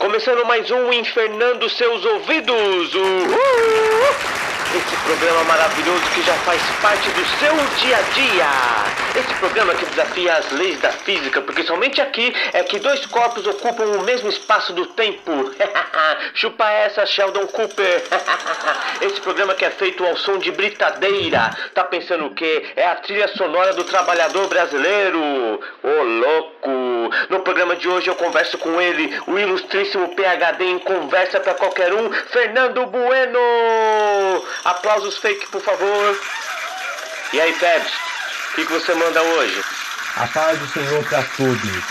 Começando mais um Infernando Seus Ouvidos. Uhul! Esse programa maravilhoso que já faz parte do seu dia a dia. Esse programa que desafia as leis da física, porque somente aqui é que dois corpos ocupam o mesmo espaço do tempo. Chupa essa, Sheldon Cooper. Esse programa que é feito ao som de britadeira. Tá pensando o quê? É a trilha sonora do trabalhador brasileiro. Ô louco! No programa de hoje eu converso com ele, o ilustríssimo PhD em conversa para qualquer um, Fernando Bueno. Aplausos fake, por favor. E aí, Febs, o que, que você manda hoje? A paz do Senhor para todos.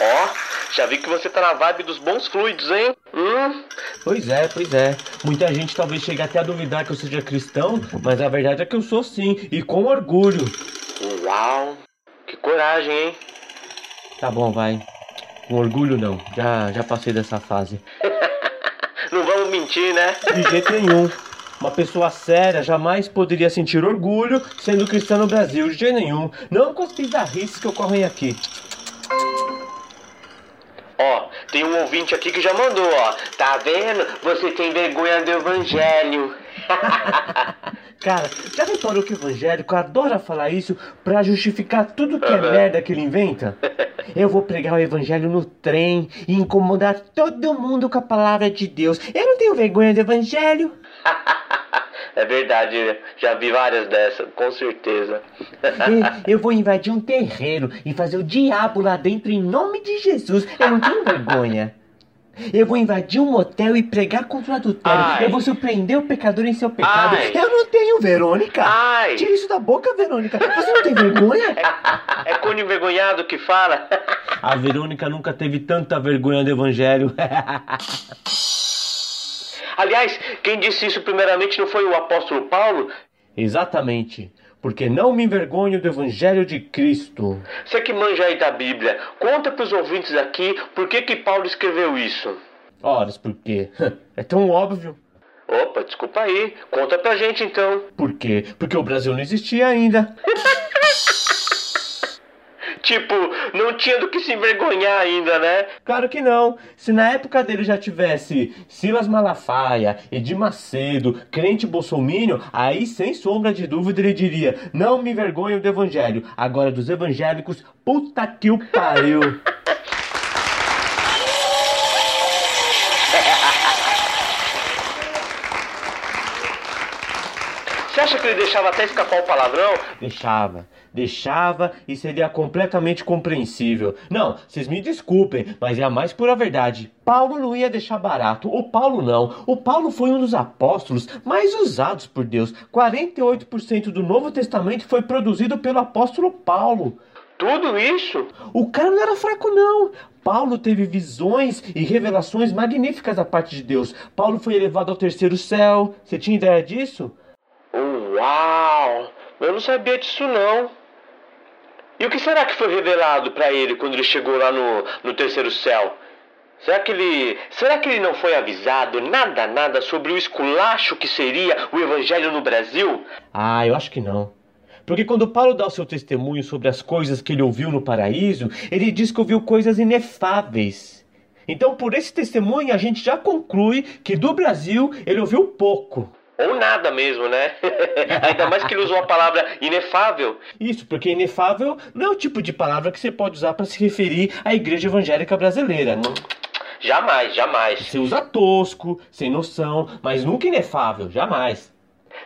Ó, já vi que você tá na vibe dos bons fluidos, hein? Hum? Pois é, pois é. Muita gente talvez chegue até a duvidar que eu seja cristão, mas a verdade é que eu sou sim, e com orgulho. Uau, que coragem, hein? Tá bom, vai. Com orgulho não, já, já passei dessa fase. não vamos mentir, né? De jeito nenhum. Uma pessoa séria jamais poderia sentir orgulho sendo cristã no Brasil, de jeito nenhum. Não com as bizarrices que ocorrem aqui. Ó, tem um ouvinte aqui que já mandou, ó. Tá vendo? Você tem vergonha do evangelho. Cara, já reparou que o evangélico adora falar isso pra justificar tudo que é merda que ele inventa? Eu vou pregar o evangelho no trem e incomodar todo mundo com a palavra de Deus. Eu não tenho vergonha do evangelho. É verdade, já vi várias dessas, com certeza. Eu vou invadir um terreiro e fazer o diabo lá dentro em nome de Jesus. Eu não tenho vergonha. Eu vou invadir um motel e pregar contra o adultério. Ai. Eu vou surpreender o pecador em seu pecado. Ai. Eu não tenho, Verônica. Ai. Tira isso da boca, Verônica. Você não tem vergonha? É, é cone envergonhado que fala. A Verônica nunca teve tanta vergonha do evangelho. Aliás, quem disse isso primeiramente não foi o apóstolo Paulo? Exatamente porque não me envergonho do Evangelho de Cristo. Você que manja aí da Bíblia, conta para os ouvintes aqui por que, que Paulo escreveu isso. Ora, por quê? É tão óbvio. Opa, desculpa aí. Conta pra gente então. Por quê? Porque o Brasil não existia ainda. Tipo, não tinha do que se envergonhar ainda, né? Claro que não. Se na época dele já tivesse Silas Malafaia, Edir Macedo, crente bolsomínio, aí sem sombra de dúvida ele diria: Não me envergonho do evangelho. Agora dos evangélicos, puta que o pariu. Você acha que ele deixava até escapar o palavrão? Deixava, deixava e seria completamente compreensível. Não, vocês me desculpem, mas é a mais pura verdade. Paulo não ia deixar barato. O Paulo não. O Paulo foi um dos apóstolos mais usados por Deus. 48% do Novo Testamento foi produzido pelo apóstolo Paulo. Tudo isso? O cara não era fraco, não. Paulo teve visões e revelações magníficas da parte de Deus. Paulo foi elevado ao terceiro céu. Você tinha ideia disso? Uau! Eu não sabia disso não. E o que será que foi revelado para ele quando ele chegou lá no, no terceiro céu? Será que ele, será que ele não foi avisado nada nada sobre o esculacho que seria o evangelho no Brasil? Ah, eu acho que não. Porque quando Paulo dá o seu testemunho sobre as coisas que ele ouviu no paraíso, ele diz que ouviu coisas inefáveis. Então, por esse testemunho, a gente já conclui que do Brasil ele ouviu pouco. Ou nada mesmo, né? Ainda mais que ele usou a palavra inefável. Isso, porque inefável não é o tipo de palavra que você pode usar para se referir à igreja evangélica brasileira. Não? Jamais, jamais. Você usa tosco, sem noção, mas nunca inefável, jamais.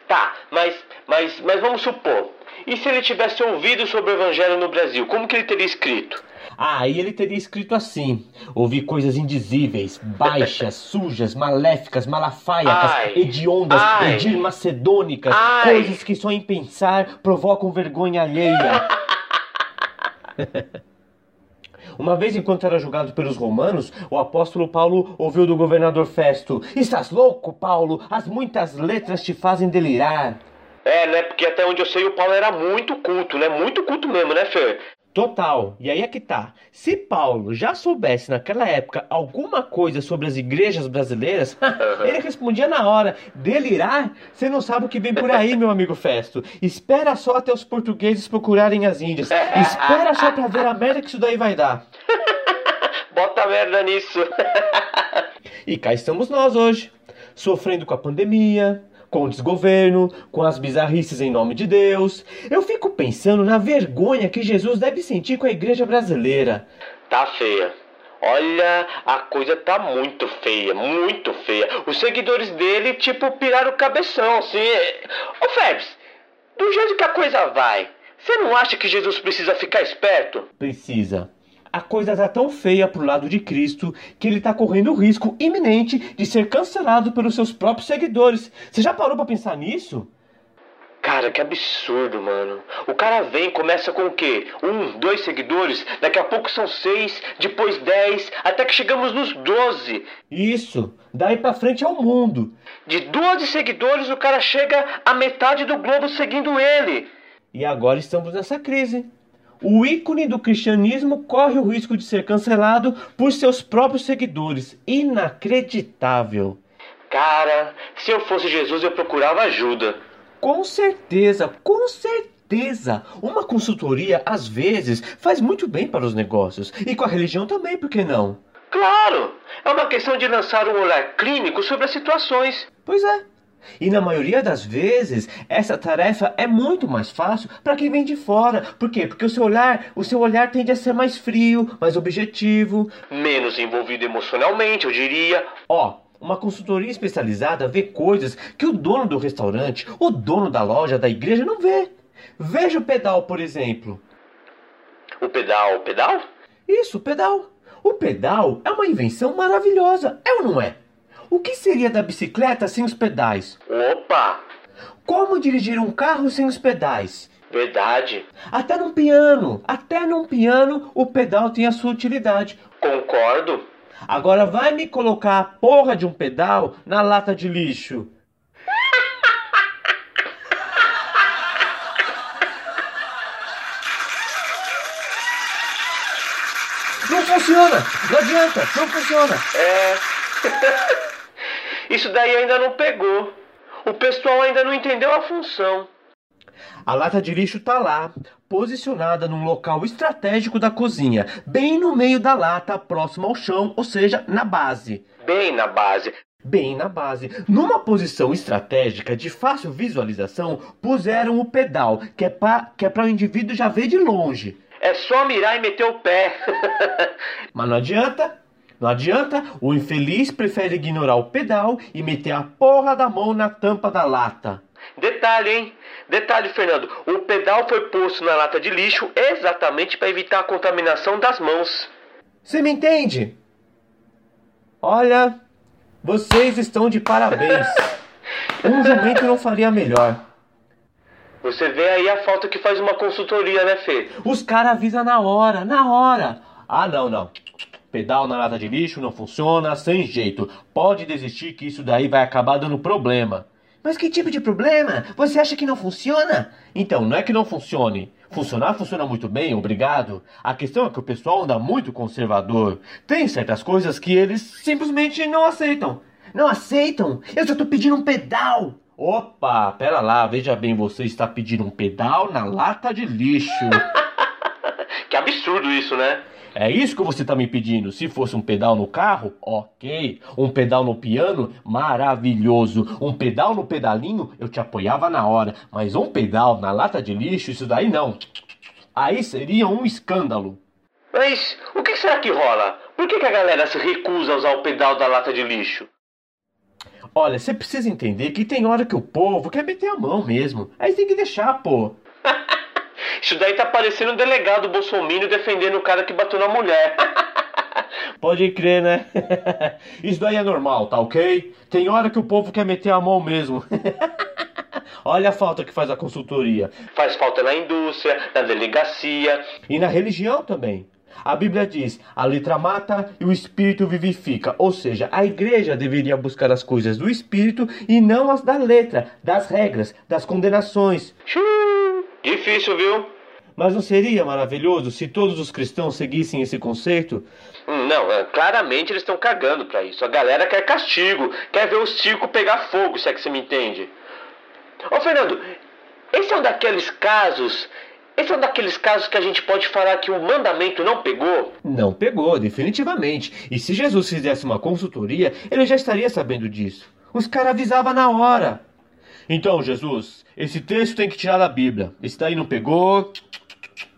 Tá, mas, mas, mas vamos supor. E se ele tivesse ouvido sobre o evangelho no Brasil, como que ele teria escrito? Ah, aí ele teria escrito assim: ouvi coisas indizíveis, baixas, sujas, maléficas, malafaiacas, ai, hediondas, ai, edirmacedônicas, ai. coisas que só em pensar provocam vergonha alheia. Uma vez, enquanto era julgado pelos romanos, o apóstolo Paulo ouviu do governador Festo: Estás louco, Paulo? As muitas letras te fazem delirar. É, né? Porque até onde eu sei, o Paulo era muito culto, né? Muito culto mesmo, né, Fer? Total. E aí é que tá. Se Paulo já soubesse naquela época alguma coisa sobre as igrejas brasileiras, ele respondia na hora. Delirar? Você não sabe o que vem por aí, meu amigo Festo. Espera só até os portugueses procurarem as Índias. Espera só pra ver a merda que isso daí vai dar. Bota merda nisso. E cá estamos nós hoje, sofrendo com a pandemia, com o desgoverno, com as bizarrices em nome de Deus. Eu fico pensando na vergonha que Jesus deve sentir com a igreja brasileira. Tá feia. Olha, a coisa tá muito feia, muito feia. Os seguidores dele, tipo, piraram o cabeção, assim. Ô Febs, do jeito que a coisa vai, você não acha que Jesus precisa ficar esperto? Precisa. A coisa tá tão feia pro lado de Cristo que ele tá correndo o risco iminente de ser cancelado pelos seus próprios seguidores. Você já parou pra pensar nisso? Cara, que absurdo, mano. O cara vem, começa com o quê? Um, dois seguidores, daqui a pouco são seis, depois dez, até que chegamos nos doze. Isso, daí pra frente é o mundo. De doze seguidores, o cara chega a metade do globo seguindo ele. E agora estamos nessa crise. O ícone do cristianismo corre o risco de ser cancelado por seus próprios seguidores. Inacreditável. Cara, se eu fosse Jesus, eu procurava ajuda. Com certeza, com certeza. Uma consultoria, às vezes, faz muito bem para os negócios. E com a religião também, por que não? Claro! É uma questão de lançar um olhar clínico sobre as situações. Pois é. E na maioria das vezes, essa tarefa é muito mais fácil para quem vem de fora. Por quê? Porque o seu olhar, o seu olhar tende a ser mais frio, mais objetivo, Menos envolvido emocionalmente, eu diria. Ó, uma consultoria especializada vê coisas que o dono do restaurante, o dono da loja, da igreja não vê. Veja o pedal, por exemplo. O pedal, o pedal? Isso, o pedal. O pedal é uma invenção maravilhosa, é ou não é? O que seria da bicicleta sem os pedais? Opa! Como dirigir um carro sem os pedais? Verdade. Até num piano, até num piano o pedal tem a sua utilidade. Concordo. Agora vai me colocar a porra de um pedal na lata de lixo. Não funciona! Não adianta! Não funciona! É. Isso daí ainda não pegou. O pessoal ainda não entendeu a função. A lata de lixo tá lá, posicionada num local estratégico da cozinha, bem no meio da lata, próximo ao chão, ou seja, na base. Bem na base. Bem na base. Numa posição estratégica de fácil visualização, puseram o pedal, que é para que é pra o indivíduo já ver de longe. É só mirar e meter o pé. Mas não adianta. Não adianta, o infeliz prefere ignorar o pedal e meter a porra da mão na tampa da lata. Detalhe, hein? Detalhe, Fernando. O pedal foi posto na lata de lixo exatamente para evitar a contaminação das mãos. Você me entende? Olha, vocês estão de parabéns. Um jumento não faria melhor. Você vê aí a falta que faz uma consultoria, né, Fê? Os caras avisam na hora, na hora. Ah, não, não. Pedal na lata de lixo não funciona, sem jeito. Pode desistir que isso daí vai acabar dando problema. Mas que tipo de problema? Você acha que não funciona? Então, não é que não funcione. Funcionar funciona muito bem, obrigado. A questão é que o pessoal anda muito conservador. Tem certas coisas que eles simplesmente não aceitam. Não aceitam? Eu só tô pedindo um pedal. Opa, pera lá, veja bem, você está pedindo um pedal na lata de lixo. Que absurdo isso, né? É isso que você está me pedindo. Se fosse um pedal no carro, ok. Um pedal no piano, maravilhoso. Um pedal no pedalinho, eu te apoiava na hora. Mas um pedal na lata de lixo, isso daí não. Aí seria um escândalo. Mas o que será que rola? Por que, que a galera se recusa a usar o pedal da lata de lixo? Olha, você precisa entender que tem hora que o povo quer meter a mão mesmo. Aí tem que deixar, pô. Isso daí tá parecendo um delegado bolsominion defendendo o cara que bateu na mulher. Pode crer, né? Isso daí é normal, tá ok? Tem hora que o povo quer meter a mão mesmo. Olha a falta que faz a consultoria. Faz falta na indústria, na delegacia. E na religião também. A Bíblia diz: a letra mata e o espírito vivifica. Ou seja, a igreja deveria buscar as coisas do espírito e não as da letra, das regras, das condenações. Xiii, difícil, viu? Mas não seria maravilhoso se todos os cristãos seguissem esse conceito? Hum, Não, é, claramente eles estão cagando pra isso. A galera quer castigo, quer ver o circo pegar fogo, se é que você me entende. Ô Fernando, esse é um daqueles casos Esse é um daqueles casos que a gente pode falar que o mandamento não pegou? Não pegou, definitivamente. E se Jesus fizesse uma consultoria, ele já estaria sabendo disso. Os caras avisavam na hora. Então, Jesus, esse texto tem que tirar da Bíblia. Esse daí não pegou,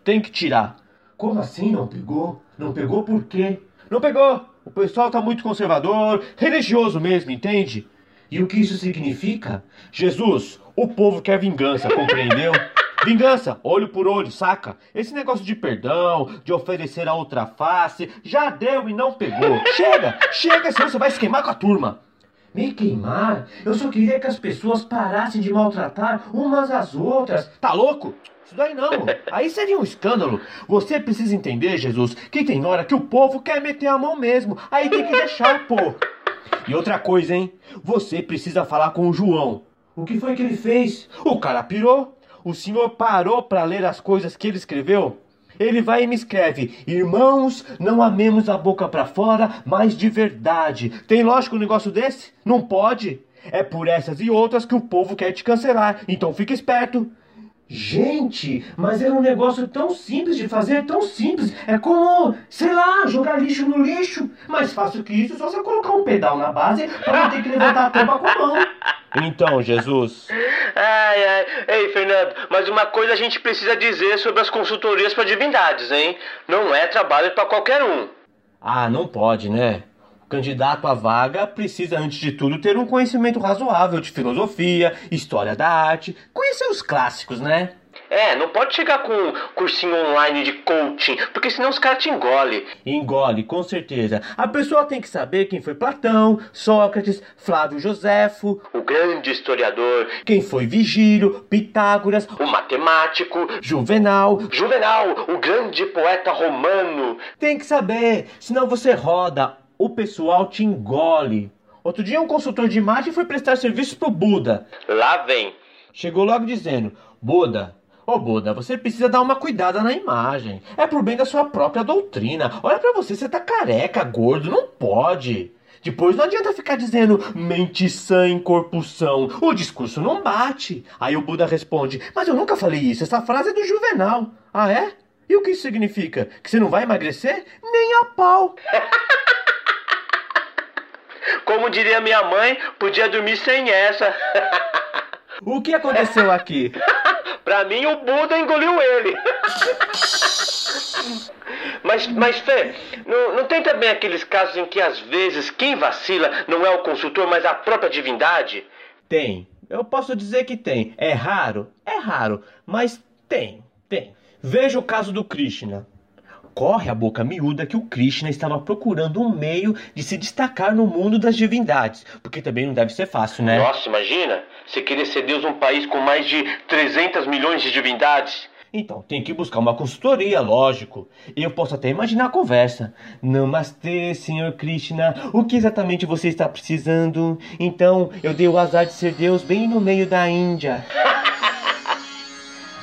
tem que tirar. Como assim não pegou? Não pegou por quê? Não pegou. O pessoal tá muito conservador, religioso mesmo, entende? E o que isso significa? Jesus, o povo quer vingança, compreendeu? Vingança, olho por olho, saca? Esse negócio de perdão, de oferecer a outra face, já deu e não pegou. Chega, chega, senão você vai se queimar com a turma. Me queimar? Eu só queria que as pessoas parassem de maltratar umas às outras. Tá louco? Isso daí não. Aí seria um escândalo. Você precisa entender, Jesus, que tem hora que o povo quer meter a mão mesmo. Aí tem que deixar, pô. E outra coisa, hein? Você precisa falar com o João. O que foi que ele fez? O cara pirou. O senhor parou para ler as coisas que ele escreveu? Ele vai e me escreve: Irmãos, não amemos a boca para fora, mas de verdade. Tem lógico um negócio desse? Não pode. É por essas e outras que o povo quer te cancelar. Então fique esperto. Gente, mas é um negócio tão simples de fazer, tão simples. É como, sei lá, jogar lixo no lixo. Mais fácil que isso, só você colocar um pedal na base para não ter que levantar a tampa com a mão. Então, Jesus. Ai, ai. Ei, Fernando, mas uma coisa a gente precisa dizer sobre as consultorias para divindades, hein? Não é trabalho para qualquer um. Ah, não pode, né? O candidato à vaga precisa, antes de tudo, ter um conhecimento razoável de filosofia, história da arte, conhecer os clássicos, né? É, não pode chegar com um cursinho online de coaching, porque senão os caras te engolem. Engole, com certeza. A pessoa tem que saber quem foi Platão, Sócrates, Flávio Joséfo, O grande historiador, quem foi Vigílio, Pitágoras, o matemático, Juvenal. Juvenal, o grande poeta romano. Tem que saber, senão você roda, o pessoal te engole. Outro dia um consultor de imagem foi prestar serviço pro Buda. Lá vem. Chegou logo dizendo: Buda, Ô Buda, você precisa dar uma cuidada na imagem. É pro bem da sua própria doutrina. Olha pra você, você tá careca, gordo, não pode. Depois não adianta ficar dizendo mente sã em corpo são. O discurso não bate. Aí o Buda responde: Mas eu nunca falei isso, essa frase é do Juvenal. Ah, é? E o que isso significa? Que você não vai emagrecer? Nem a pau. Como diria minha mãe, podia dormir sem essa. O que aconteceu aqui? pra mim, o Buda engoliu ele. Mas, mas Fê, não, não tem também aqueles casos em que às vezes quem vacila não é o consultor, mas a própria divindade? Tem. Eu posso dizer que tem. É raro? É raro. Mas tem, tem. Veja o caso do Krishna. Corre a boca miúda que o Krishna estava procurando um meio de se destacar no mundo das divindades. Porque também não deve ser fácil, né? Nossa, imagina! Você querer ser Deus num país com mais de 300 milhões de divindades. Então, tem que buscar uma consultoria, lógico. Eu posso até imaginar a conversa. Namastê, senhor Krishna. O que exatamente você está precisando? Então, eu dei o azar de ser Deus bem no meio da Índia.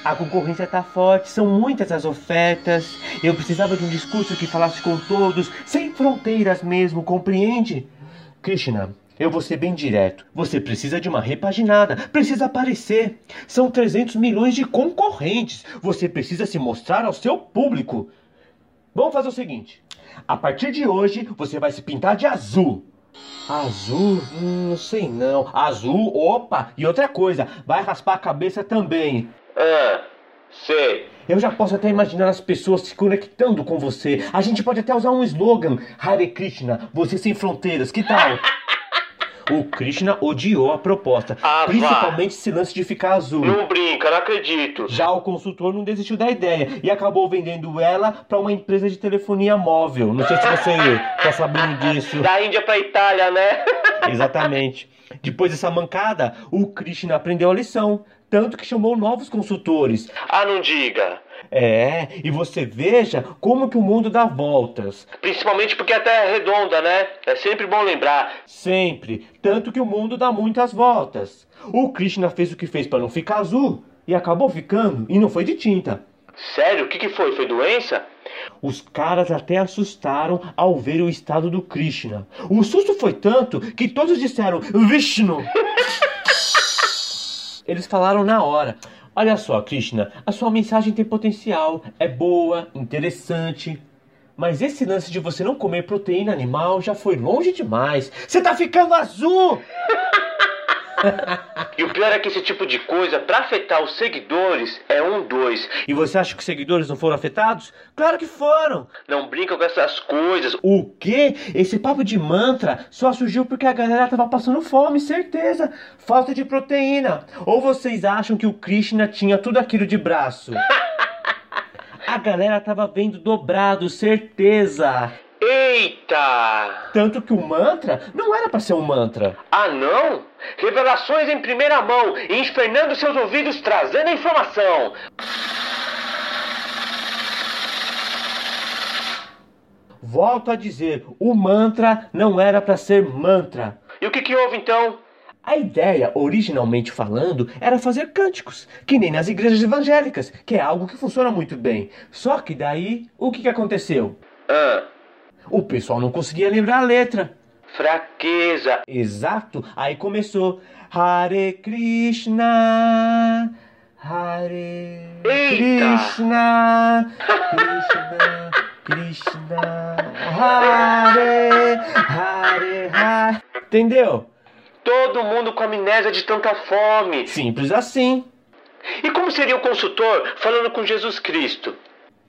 A concorrência tá forte, são muitas as ofertas. Eu precisava de um discurso que falasse com todos, sem fronteiras mesmo, compreende? Krishna, eu vou ser bem direto. Você precisa de uma repaginada, precisa aparecer. São 300 milhões de concorrentes. Você precisa se mostrar ao seu público. Vamos fazer o seguinte: a partir de hoje, você vai se pintar de azul. Azul? Hum, não sei não. Azul, opa! E outra coisa, vai raspar a cabeça também. Ah, sei. Eu já posso até imaginar as pessoas se conectando com você. A gente pode até usar um slogan: Hare Krishna, você sem fronteiras, que tal? O Krishna odiou a proposta, Ah, vá. principalmente esse lance de ficar azul. Não brinca, não acredito. Já o consultor não desistiu da ideia e acabou vendendo ela para uma empresa de telefonia móvel. Não sei se você tá sabendo disso. Da Índia pra Itália, né? Exatamente. Depois dessa mancada, o Krishna aprendeu a lição, tanto que chamou novos consultores. ah, não diga. É, e você veja como que o mundo dá voltas. Principalmente porque a Terra é redonda, né? É sempre bom lembrar. Sempre. Tanto que o mundo dá muitas voltas. O Krishna fez o que fez para não ficar azul e acabou ficando, e não foi de tinta. Sério? O que, que foi? Foi doença? Os caras até assustaram ao ver o estado do Krishna. O susto foi tanto que todos disseram Vishnu. Eles falaram na hora: Olha só, Krishna, a sua mensagem tem potencial, é boa, interessante. Mas esse lance de você não comer proteína animal já foi longe demais. Você tá ficando azul! E o pior é que esse tipo de coisa, pra afetar os seguidores, é um dois. E você acha que os seguidores não foram afetados? Claro que foram! Não brinca com essas coisas. O quê? Esse papo de mantra só surgiu porque a galera tava passando fome, certeza. Falta de proteína. Ou vocês acham que o Krishna tinha tudo aquilo de braço? A galera tava vendo dobrado, certeza. Eita! Tanto que o mantra não era pra ser um mantra. Ah, não? Revelações em primeira mão, infernando seus ouvidos, trazendo a informação. Volto a dizer, o mantra não era pra ser mantra. E o que, que houve então? A ideia, originalmente falando, era fazer cânticos, que nem nas igrejas evangélicas, que é algo que funciona muito bem. Só que daí, o que, que aconteceu? Ah, O pessoal não conseguia lembrar a letra. fraqueza. Exato, aí começou Hare Krishna, Hare Eita! Krishna, Krishna, Krishna, Hare, Hare, Hare. Entendeu? Todo mundo com amnésia de tanta fome. Simples assim. E como seria o consultor falando com Jesus Cristo?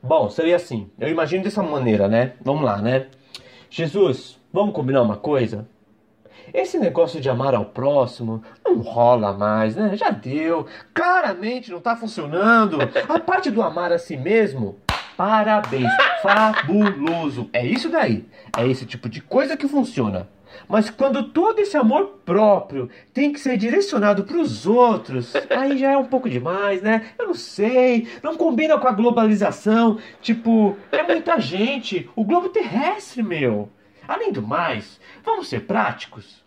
Bom, seria assim. Eu imagino dessa maneira, né? Vamos lá, né? Jesus, vamos combinar uma coisa? Esse negócio de amar ao próximo não rola mais, né? Já deu. Claramente não tá funcionando. A parte do amar a si mesmo, parabéns. Fabuloso. É isso daí. É esse tipo de coisa que funciona. Mas quando todo esse amor próprio tem que ser direcionado para os outros, aí já é um pouco demais, né? Eu não sei, não combina com a globalização. Tipo, é muita gente, o globo terrestre, meu. Além do mais, vamos ser práticos.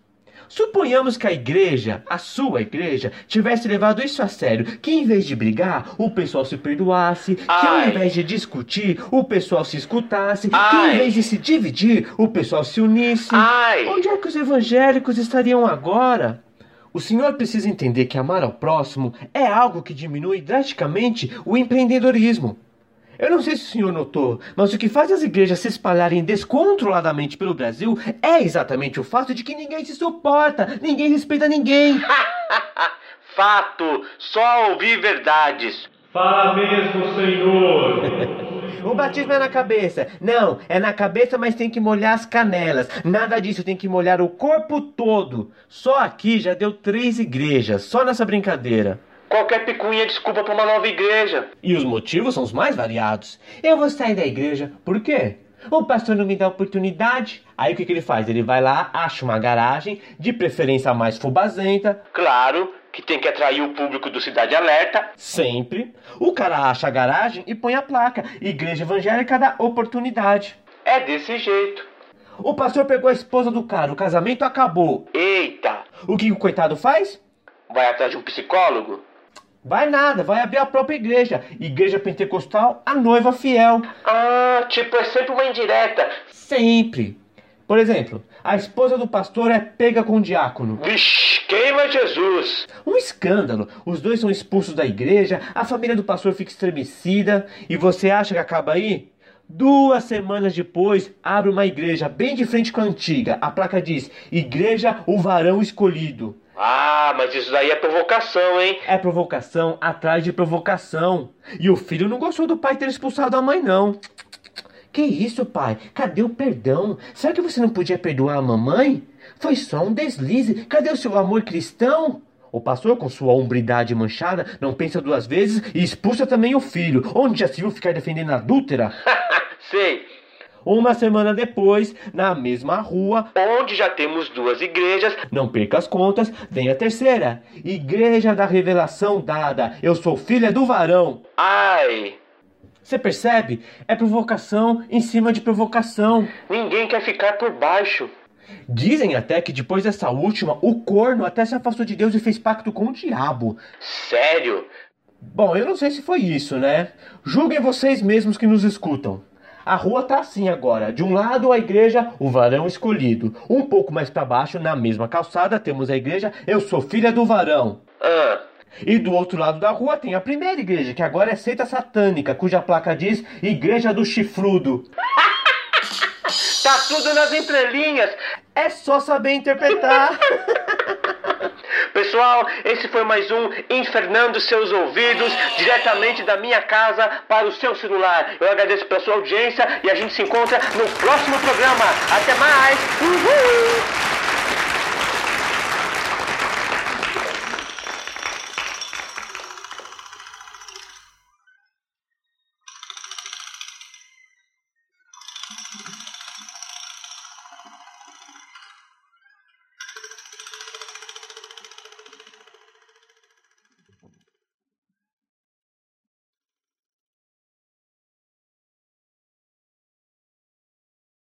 Suponhamos que a igreja, a sua igreja, tivesse levado isso a sério, que em vez de brigar, o pessoal se perdoasse, que ao Ai. invés de discutir, o pessoal se escutasse, que em Ai. vez de se dividir, o pessoal se unisse. Ai! Onde é que os evangélicos estariam agora? O senhor precisa entender que amar ao próximo é algo que diminui drasticamente o empreendedorismo. Eu não sei se o senhor notou, mas o que faz as igrejas se espalharem descontroladamente pelo Brasil é exatamente o fato de que ninguém se suporta, ninguém respeita ninguém. Fato, só ouvir verdades. Fala mesmo, Senhor. O batismo é na cabeça. Não, é na cabeça, mas tem que molhar as canelas. Nada disso, tem que molhar o corpo todo. Só aqui já deu três igrejas, só nessa brincadeira. Qualquer picuinha é desculpa pra uma nova igreja. E os motivos são os mais variados. Eu vou sair da igreja, por quê? O pastor não me dá oportunidade. Aí o que, que ele faz? Ele vai lá, acha uma garagem, de preferência mais fubazenta, Claro que tem que atrair o público do Cidade Alerta. sempre. O cara acha a garagem e põe a placa. Igreja evangélica dá oportunidade. É desse jeito. O pastor pegou a esposa do cara, o casamento acabou. Eita! O que o coitado faz? Vai atrás de um psicólogo? Vai nada, vai abrir a própria igreja. Igreja pentecostal, a noiva fiel. Ah, tipo, é sempre uma indireta. Sempre. Por exemplo, a esposa do pastor é pega com o diácono. Vixe, queima Jesus! Um escândalo. Os dois são expulsos da igreja, a família do pastor fica estremecida. E você acha que acaba aí? Duas semanas depois, abre uma igreja bem de frente com a antiga. A placa diz: Igreja o Varão Escolhido. Ah, mas isso daí é provocação, hein? É provocação atrás de provocação. E o filho não gostou do pai ter expulsado a mãe, não. Que isso, pai? Cadê o perdão? Será que você não podia perdoar a mamãe? Foi só um deslize. Cadê o seu amor cristão? O pastor, com sua hombridade manchada, não pensa duas vezes e expulsa também o filho. Onde já se viu ficar defendendo a adúltera? Sei. Uma semana depois, na mesma rua, Onde já temos duas igrejas. não perca as contas, vem a terceira. Igreja da Revelação Dada. Eu sou filha do varão. Ai, Você percebe? É provocação em cima de provocação. ninguém quer ficar por baixo. Dizem até que depois dessa última, o corno até se afastou de Deus e fez pacto com o diabo. Sério? Bom, eu não sei se foi isso, né? Julguem vocês mesmos que nos escutam. A rua tá assim agora. De um lado a igreja, o varão escolhido. Um pouco mais para baixo, na mesma calçada, temos a igreja Eu sou filha do varão. Ah, E do outro lado da rua tem a primeira igreja, que agora é seita satânica, cuja placa diz Igreja do Chifrudo. Tá tudo nas entrelinhas. É só saber interpretar. Pessoal, esse foi mais um Infernando Seus Ouvidos, diretamente da minha casa para o seu celular. Eu agradeço pela sua audiência e a gente se encontra no próximo programa. Até mais! Uhul!